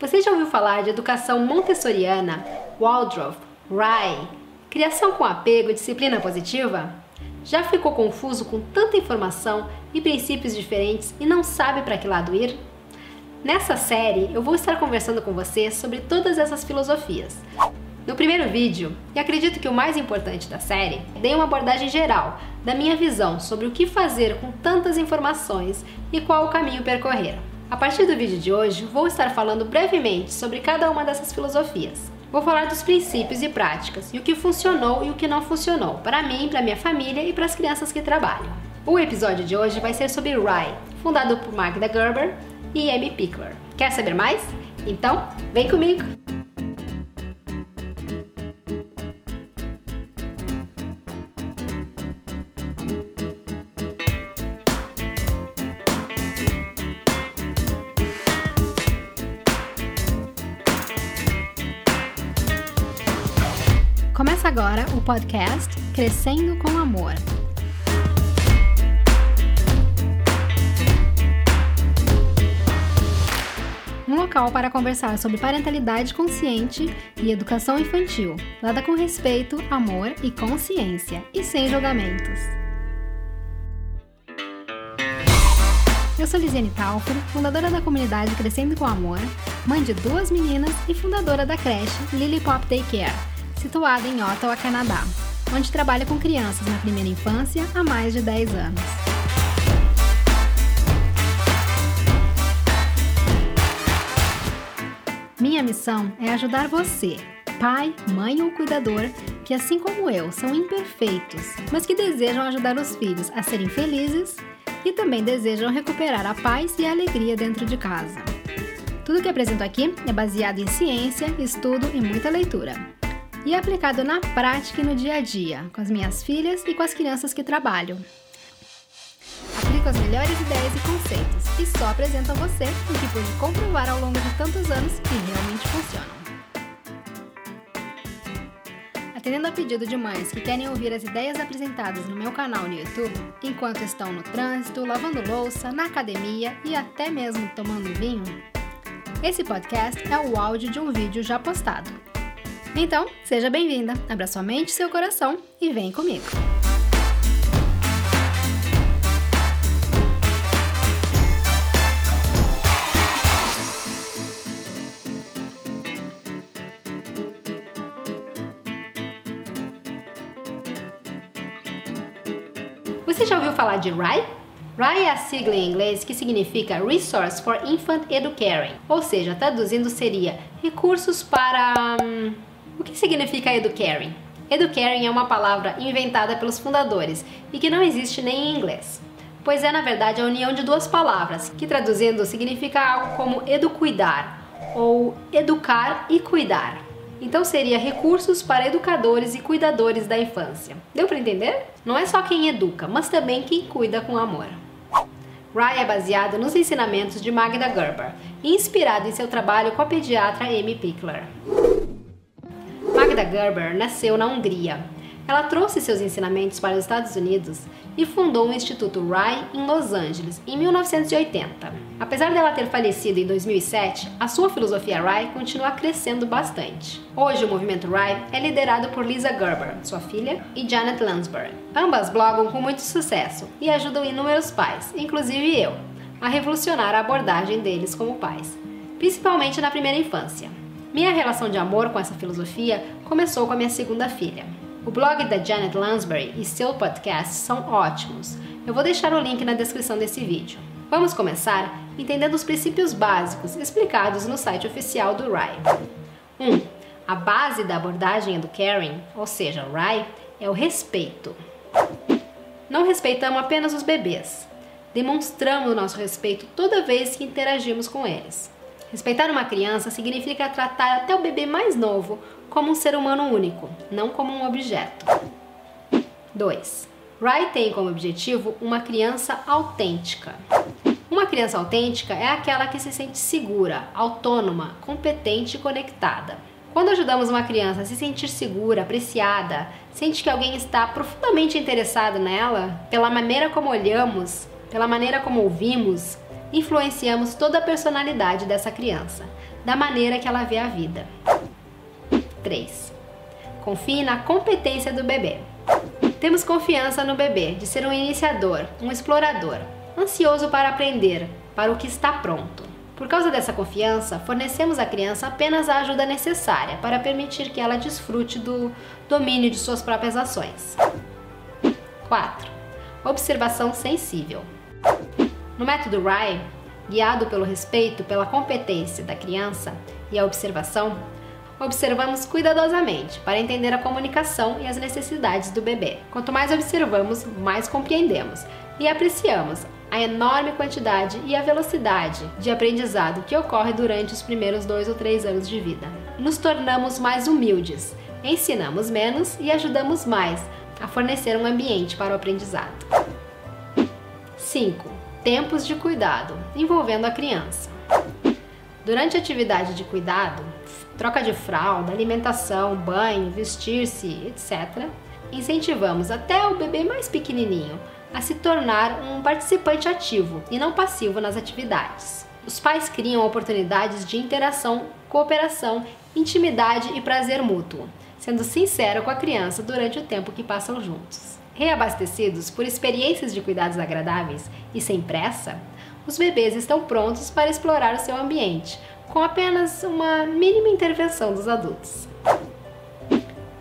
Você já ouviu falar de educação montessoriana, Waldorf, Rye, criação com apego e disciplina positiva? Já ficou confuso com tanta informação e princípios diferentes e não sabe para que lado ir? Nessa série, eu vou estar conversando com você sobre todas essas filosofias. No primeiro vídeo, e acredito que o mais importante da série, dei uma abordagem geral da minha visão sobre o que fazer com tantas informações e qual o caminho percorrer. A partir do vídeo de hoje, vou estar falando brevemente sobre cada uma dessas filosofias. Vou falar dos princípios e práticas e o que funcionou e o que não funcionou para mim, para minha família e para as crianças que trabalham. O episódio de hoje vai ser sobre Rye, fundado por Magda Gerber e Amy Pickler. Quer saber mais? Então, vem comigo! Começa agora o podcast Crescendo com Amor. Um local para conversar sobre parentalidade consciente e educação infantil, dada com respeito, amor e consciência, e sem julgamentos. Eu sou Lisiane Talforo, fundadora da comunidade Crescendo com Amor, mãe de duas meninas e fundadora da creche Lily Pop Daycare situada em Ottawa, Canadá, onde trabalha com crianças na primeira infância há mais de 10 anos. Minha missão é ajudar você, pai, mãe ou cuidador, que assim como eu são imperfeitos, mas que desejam ajudar os filhos a serem felizes e também desejam recuperar a paz e a alegria dentro de casa. Tudo que apresento aqui é baseado em ciência, estudo e muita leitura e aplicado na prática e no dia a dia, com as minhas filhas e com as crianças que trabalho. Aplico as melhores ideias e conceitos e só apresento a você o que pude comprovar ao longo de tantos anos que realmente funcionam. Atendendo a pedido de mães que querem ouvir as ideias apresentadas no meu canal no YouTube, enquanto estão no trânsito, lavando louça, na academia e até mesmo tomando vinho, esse podcast é o áudio de um vídeo já postado então, seja bem-vinda, abra sua mente e seu coração e vem comigo. Você já ouviu falar de RIE? RIE é a sigla em inglês que significa Resource for Infant Educaring, ou seja, traduzindo seria recursos para. Hum, o que significa educaring? Educaring é uma palavra inventada pelos fundadores e que não existe nem em inglês, pois é na verdade a união de duas palavras, que traduzindo significa algo como educuidar ou educar e cuidar. Então seria recursos para educadores e cuidadores da infância. Deu para entender? Não é só quem educa, mas também quem cuida com amor. Rye é baseado nos ensinamentos de Magda Gerber, inspirado em seu trabalho com a pediatra Amy Pickler. Magda Gerber nasceu na Hungria. Ela trouxe seus ensinamentos para os Estados Unidos e fundou o Instituto Rye em Los Angeles em 1980. Apesar dela ter falecido em 2007, a sua filosofia Rye continua crescendo bastante. Hoje, o movimento Rye é liderado por Lisa Gerber, sua filha, e Janet Lansbury. Ambas blogam com muito sucesso e ajudam inúmeros pais, inclusive eu, a revolucionar a abordagem deles como pais, principalmente na primeira infância. Minha relação de amor com essa filosofia começou com a minha segunda filha. O blog da Janet Lansbury e seu podcast são ótimos. Eu vou deixar o link na descrição desse vídeo. Vamos começar entendendo os princípios básicos explicados no site oficial do RAI. 1. Um, a base da abordagem do caring, ou seja, o RAI, é o respeito. Não respeitamos apenas os bebês. Demonstramos o nosso respeito toda vez que interagimos com eles. Respeitar uma criança significa tratar até o bebê mais novo como um ser humano único, não como um objeto. 2. Wright tem como objetivo uma criança autêntica. Uma criança autêntica é aquela que se sente segura, autônoma, competente e conectada. Quando ajudamos uma criança a se sentir segura, apreciada, sente que alguém está profundamente interessado nela, pela maneira como olhamos, pela maneira como ouvimos, influenciamos toda a personalidade dessa criança, da maneira que ela vê a vida. 3. Confie na competência do bebê. Temos confiança no bebê de ser um iniciador, um explorador, ansioso para aprender, para o que está pronto. Por causa dessa confiança, fornecemos à criança apenas a ajuda necessária para permitir que ela desfrute do domínio de suas próprias ações. 4. Observação sensível. No método Rye, guiado pelo respeito pela competência da criança e a observação, observamos cuidadosamente para entender a comunicação e as necessidades do bebê. Quanto mais observamos, mais compreendemos e apreciamos a enorme quantidade e a velocidade de aprendizado que ocorre durante os primeiros dois ou três anos de vida. Nos tornamos mais humildes, ensinamos menos e ajudamos mais a fornecer um ambiente para o aprendizado. 5. Tempos de cuidado envolvendo a criança. Durante a atividade de cuidado, troca de fralda, alimentação, banho, vestir-se, etc., incentivamos até o bebê mais pequenininho a se tornar um participante ativo e não passivo nas atividades. Os pais criam oportunidades de interação, cooperação, intimidade e prazer mútuo, sendo sincero com a criança durante o tempo que passam juntos. Reabastecidos por experiências de cuidados agradáveis e sem pressa, os bebês estão prontos para explorar o seu ambiente, com apenas uma mínima intervenção dos adultos.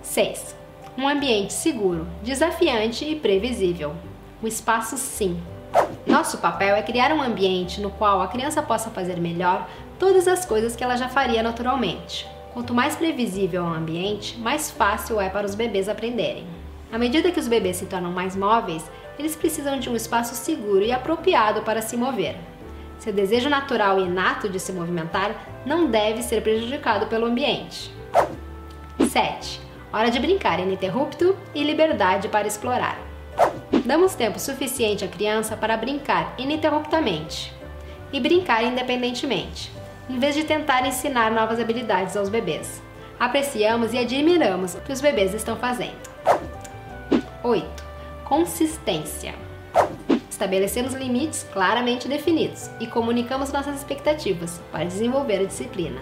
6. Um ambiente seguro, desafiante e previsível. O espaço sim. Nosso papel é criar um ambiente no qual a criança possa fazer melhor todas as coisas que ela já faria naturalmente. Quanto mais previsível é o ambiente, mais fácil é para os bebês aprenderem. À medida que os bebês se tornam mais móveis, eles precisam de um espaço seguro e apropriado para se mover. Seu desejo natural e inato de se movimentar não deve ser prejudicado pelo ambiente. 7. Hora de brincar ininterrupto e liberdade para explorar. Damos tempo suficiente à criança para brincar ininterruptamente e brincar independentemente, em vez de tentar ensinar novas habilidades aos bebês. Apreciamos e admiramos o que os bebês estão fazendo. 8. Consistência. Estabelecemos limites claramente definidos e comunicamos nossas expectativas para desenvolver a disciplina.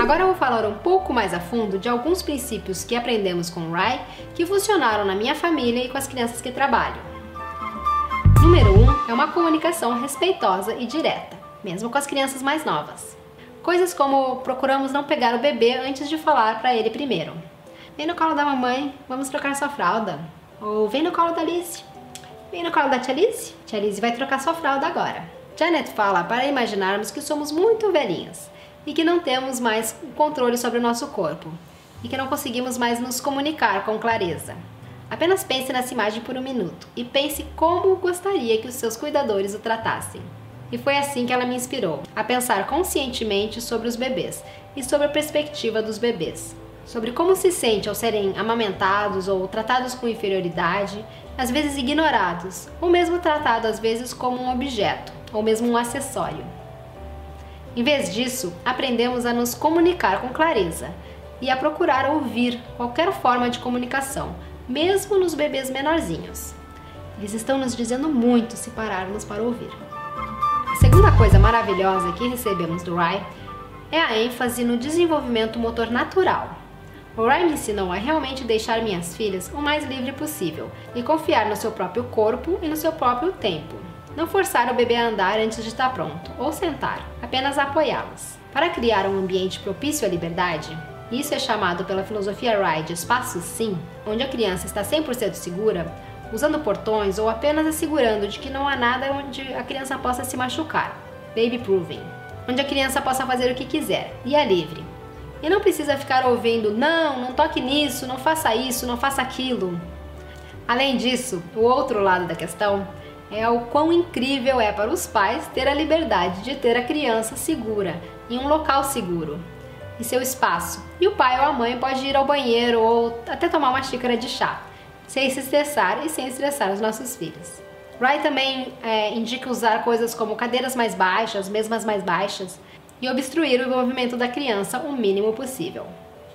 Agora eu vou falar um pouco mais a fundo de alguns princípios que aprendemos com o Rai que funcionaram na minha família e com as crianças que trabalho. Número 1 um é uma comunicação respeitosa e direta, mesmo com as crianças mais novas. Coisas como procuramos não pegar o bebê antes de falar para ele primeiro. Vem no colo da mamãe, vamos trocar sua fralda. Ou vem no colo da Alice. Vem no colo da tia Alice. Tia Alice vai trocar sua fralda agora. Janet fala para imaginarmos que somos muito velhinhas e que não temos mais controle sobre o nosso corpo e que não conseguimos mais nos comunicar com clareza. Apenas pense nessa imagem por um minuto e pense como gostaria que os seus cuidadores o tratassem. E foi assim que ela me inspirou a pensar conscientemente sobre os bebês e sobre a perspectiva dos bebês sobre como se sente ao serem amamentados ou tratados com inferioridade, às vezes ignorados, ou mesmo tratados às vezes como um objeto, ou mesmo um acessório. Em vez disso, aprendemos a nos comunicar com clareza e a procurar ouvir qualquer forma de comunicação, mesmo nos bebês menorzinhos. Eles estão nos dizendo muito se pararmos para ouvir. Segunda coisa maravilhosa que recebemos do Rai é a ênfase no desenvolvimento motor natural, o Ryan me ensinou a realmente deixar minhas filhas o mais livre possível e confiar no seu próprio corpo e no seu próprio tempo. Não forçar o bebê a andar antes de estar pronto ou sentar, apenas apoiá-las. Para criar um ambiente propício à liberdade, isso é chamado pela filosofia Rye de espaço sim, onde a criança está 100% segura, usando portões ou apenas assegurando de que não há nada onde a criança possa se machucar. Baby Proving. Onde a criança possa fazer o que quiser e é livre, e não precisa ficar ouvindo, não, não toque nisso, não faça isso, não faça aquilo. Além disso, o outro lado da questão é o quão incrível é para os pais ter a liberdade de ter a criança segura, em um local seguro, em seu espaço. E o pai ou a mãe pode ir ao banheiro ou até tomar uma xícara de chá, sem se estressar e sem estressar os nossos filhos. Wright também é, indica usar coisas como cadeiras mais baixas, mesmas mais baixas, e obstruir o movimento da criança o mínimo possível.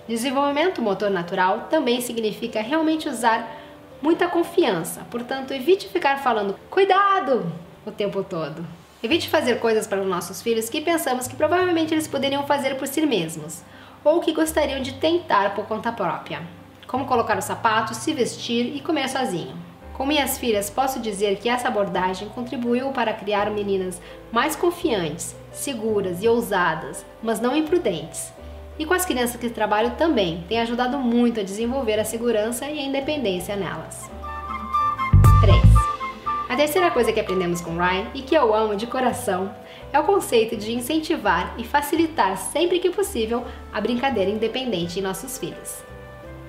Desenvolvimento motor natural também significa realmente usar muita confiança, portanto, evite ficar falando cuidado o tempo todo. Evite fazer coisas para os nossos filhos que pensamos que provavelmente eles poderiam fazer por si mesmos, ou que gostariam de tentar por conta própria, como colocar os sapatos, se vestir e comer sozinho. Com minhas filhas, posso dizer que essa abordagem contribuiu para criar meninas mais confiantes, seguras e ousadas, mas não imprudentes. E com as crianças que trabalho também, tem ajudado muito a desenvolver a segurança e a independência nelas. 3. A terceira coisa que aprendemos com Ryan e que eu amo de coração é o conceito de incentivar e facilitar sempre que possível a brincadeira independente em nossos filhos,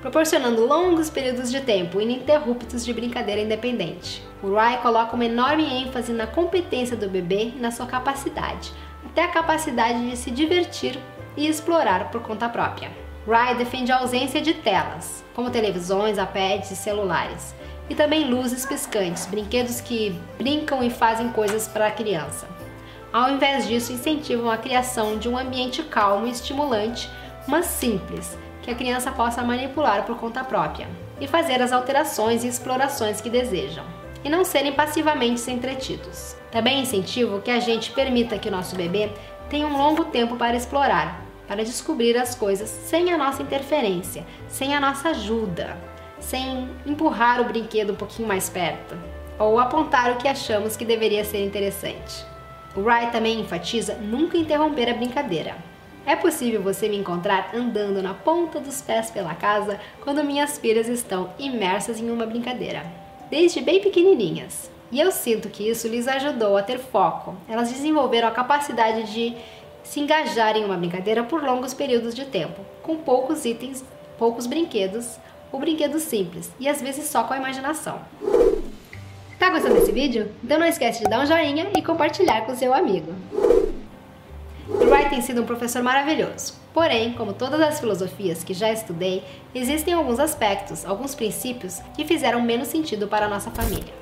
proporcionando longos períodos de tempo ininterruptos de brincadeira independente. O Ryan coloca uma enorme ênfase na competência do bebê e na sua capacidade, até a capacidade de se divertir e explorar por conta própria. Ryan defende a ausência de telas, como televisões, iPads e celulares, e também luzes piscantes, brinquedos que brincam e fazem coisas para a criança. Ao invés disso, incentivam a criação de um ambiente calmo e estimulante, mas simples, que a criança possa manipular por conta própria e fazer as alterações e explorações que desejam, e não serem passivamente entretidos. Também incentivo que a gente permita que o nosso bebê tenha um longo tempo para explorar, para descobrir as coisas sem a nossa interferência, sem a nossa ajuda, sem empurrar o brinquedo um pouquinho mais perto ou apontar o que achamos que deveria ser interessante. O Wright também enfatiza nunca interromper a brincadeira. É possível você me encontrar andando na ponta dos pés pela casa quando minhas filhas estão imersas em uma brincadeira, desde bem pequenininhas. E eu sinto que isso lhes ajudou a ter foco. Elas desenvolveram a capacidade de se engajar em uma brincadeira por longos períodos de tempo, com poucos itens, poucos brinquedos, o brinquedo simples e às vezes só com a imaginação. Tá gostando desse vídeo? Então não esquece de dar um joinha e compartilhar com seu amigo. Wright tem sido um professor maravilhoso. Porém, como todas as filosofias que já estudei, existem alguns aspectos, alguns princípios que fizeram menos sentido para a nossa família.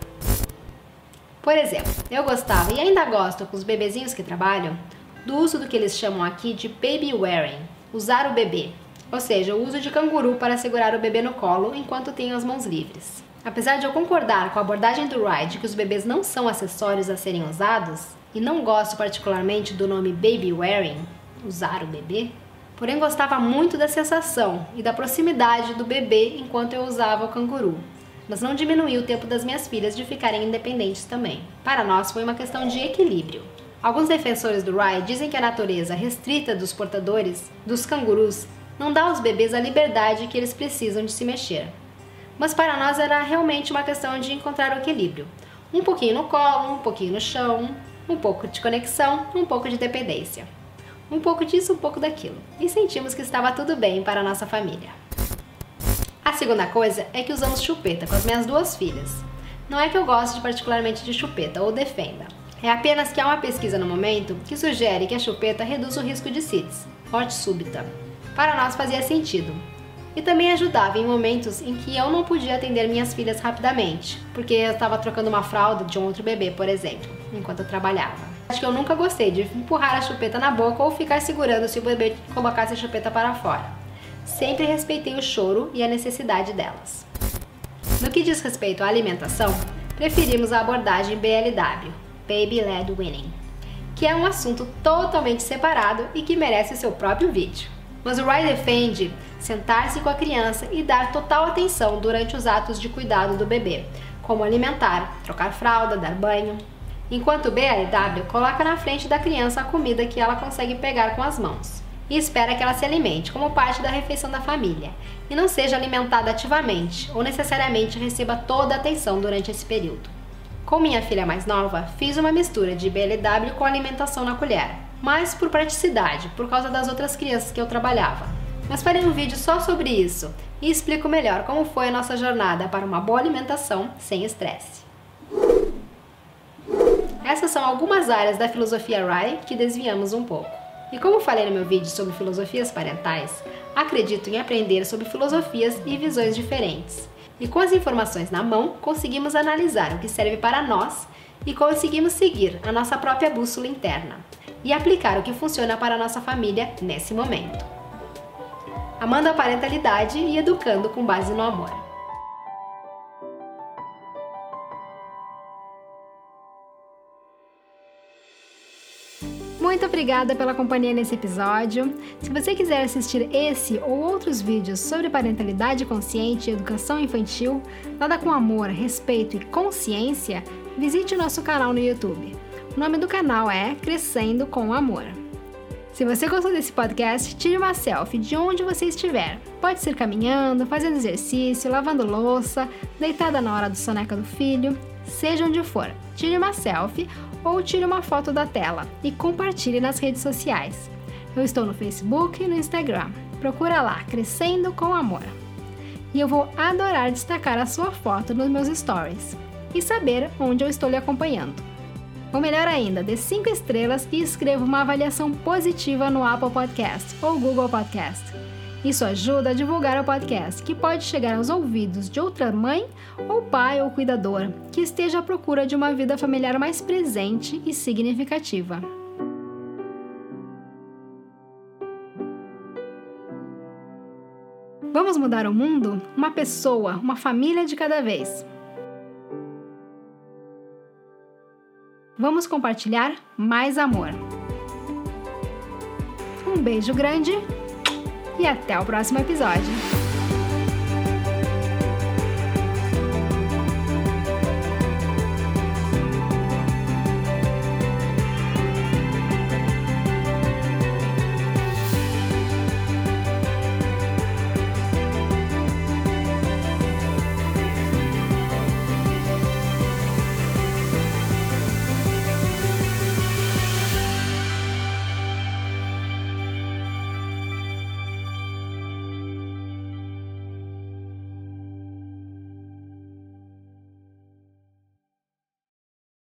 Por exemplo, eu gostava e ainda gosto com os bebezinhos que trabalham do uso do que eles chamam aqui de baby wearing, usar o bebê, ou seja, o uso de canguru para segurar o bebê no colo enquanto tem as mãos livres. Apesar de eu concordar com a abordagem do Ride que os bebês não são acessórios a serem usados, e não gosto particularmente do nome baby wearing, usar o bebê, porém gostava muito da sensação e da proximidade do bebê enquanto eu usava o canguru. Mas não diminuiu o tempo das minhas filhas de ficarem independentes também. Para nós foi uma questão de equilíbrio. Alguns defensores do Rye dizem que a natureza restrita dos portadores dos cangurus não dá aos bebês a liberdade que eles precisam de se mexer. Mas para nós era realmente uma questão de encontrar o equilíbrio. Um pouquinho no colo, um pouquinho no chão, um pouco de conexão, um pouco de dependência. Um pouco disso, um pouco daquilo. E sentimos que estava tudo bem para a nossa família. A segunda coisa é que usamos chupeta com as minhas duas filhas. Não é que eu goste particularmente de chupeta ou defenda. É apenas que há uma pesquisa no momento que sugere que a chupeta reduz o risco de CITES, morte súbita, para nós fazia sentido. E também ajudava em momentos em que eu não podia atender minhas filhas rapidamente, porque eu estava trocando uma fralda de um outro bebê, por exemplo, enquanto eu trabalhava. Acho que eu nunca gostei de empurrar a chupeta na boca ou ficar segurando se o bebê colocasse a chupeta para fora. Sempre respeitei o choro e a necessidade delas. No que diz respeito à alimentação, preferimos a abordagem BLW, Baby Led Winning, que é um assunto totalmente separado e que merece o seu próprio vídeo. Mas o Rai defende sentar-se com a criança e dar total atenção durante os atos de cuidado do bebê, como alimentar, trocar fralda, dar banho. Enquanto o BLW coloca na frente da criança a comida que ela consegue pegar com as mãos e espera que ela se alimente como parte da refeição da família e não seja alimentada ativamente ou necessariamente receba toda a atenção durante esse período. Com minha filha mais nova, fiz uma mistura de BLW com alimentação na colher mas por praticidade, por causa das outras crianças que eu trabalhava. Mas farei um vídeo só sobre isso e explico melhor como foi a nossa jornada para uma boa alimentação sem estresse. Essas são algumas áreas da filosofia Rai que desviamos um pouco. E como falei no meu vídeo sobre filosofias parentais, acredito em aprender sobre filosofias e visões diferentes. E com as informações na mão, conseguimos analisar o que serve para nós e conseguimos seguir a nossa própria bússola interna e aplicar o que funciona para a nossa família nesse momento. Amando a parentalidade e educando com base no amor. obrigada pela companhia nesse episódio. Se você quiser assistir esse ou outros vídeos sobre parentalidade consciente e educação infantil, dada com amor, respeito e consciência, visite o nosso canal no YouTube. O nome do canal é Crescendo com Amor. Se você gostou desse podcast, tire uma selfie de onde você estiver. Pode ser caminhando, fazendo exercício, lavando louça, deitada na hora do soneca do filho, seja onde for. Tire uma selfie ou tire uma foto da tela e compartilhe nas redes sociais. Eu estou no Facebook e no Instagram. Procura lá, Crescendo com Amor. E eu vou adorar destacar a sua foto nos meus stories e saber onde eu estou lhe acompanhando. Ou melhor ainda, dê 5 estrelas e escreva uma avaliação positiva no Apple Podcast ou Google Podcast. Isso ajuda a divulgar o podcast, que pode chegar aos ouvidos de outra mãe ou pai ou cuidador que esteja à procura de uma vida familiar mais presente e significativa. Vamos mudar o mundo? Uma pessoa, uma família de cada vez. Vamos compartilhar mais amor. Um beijo grande e até o próximo episódio.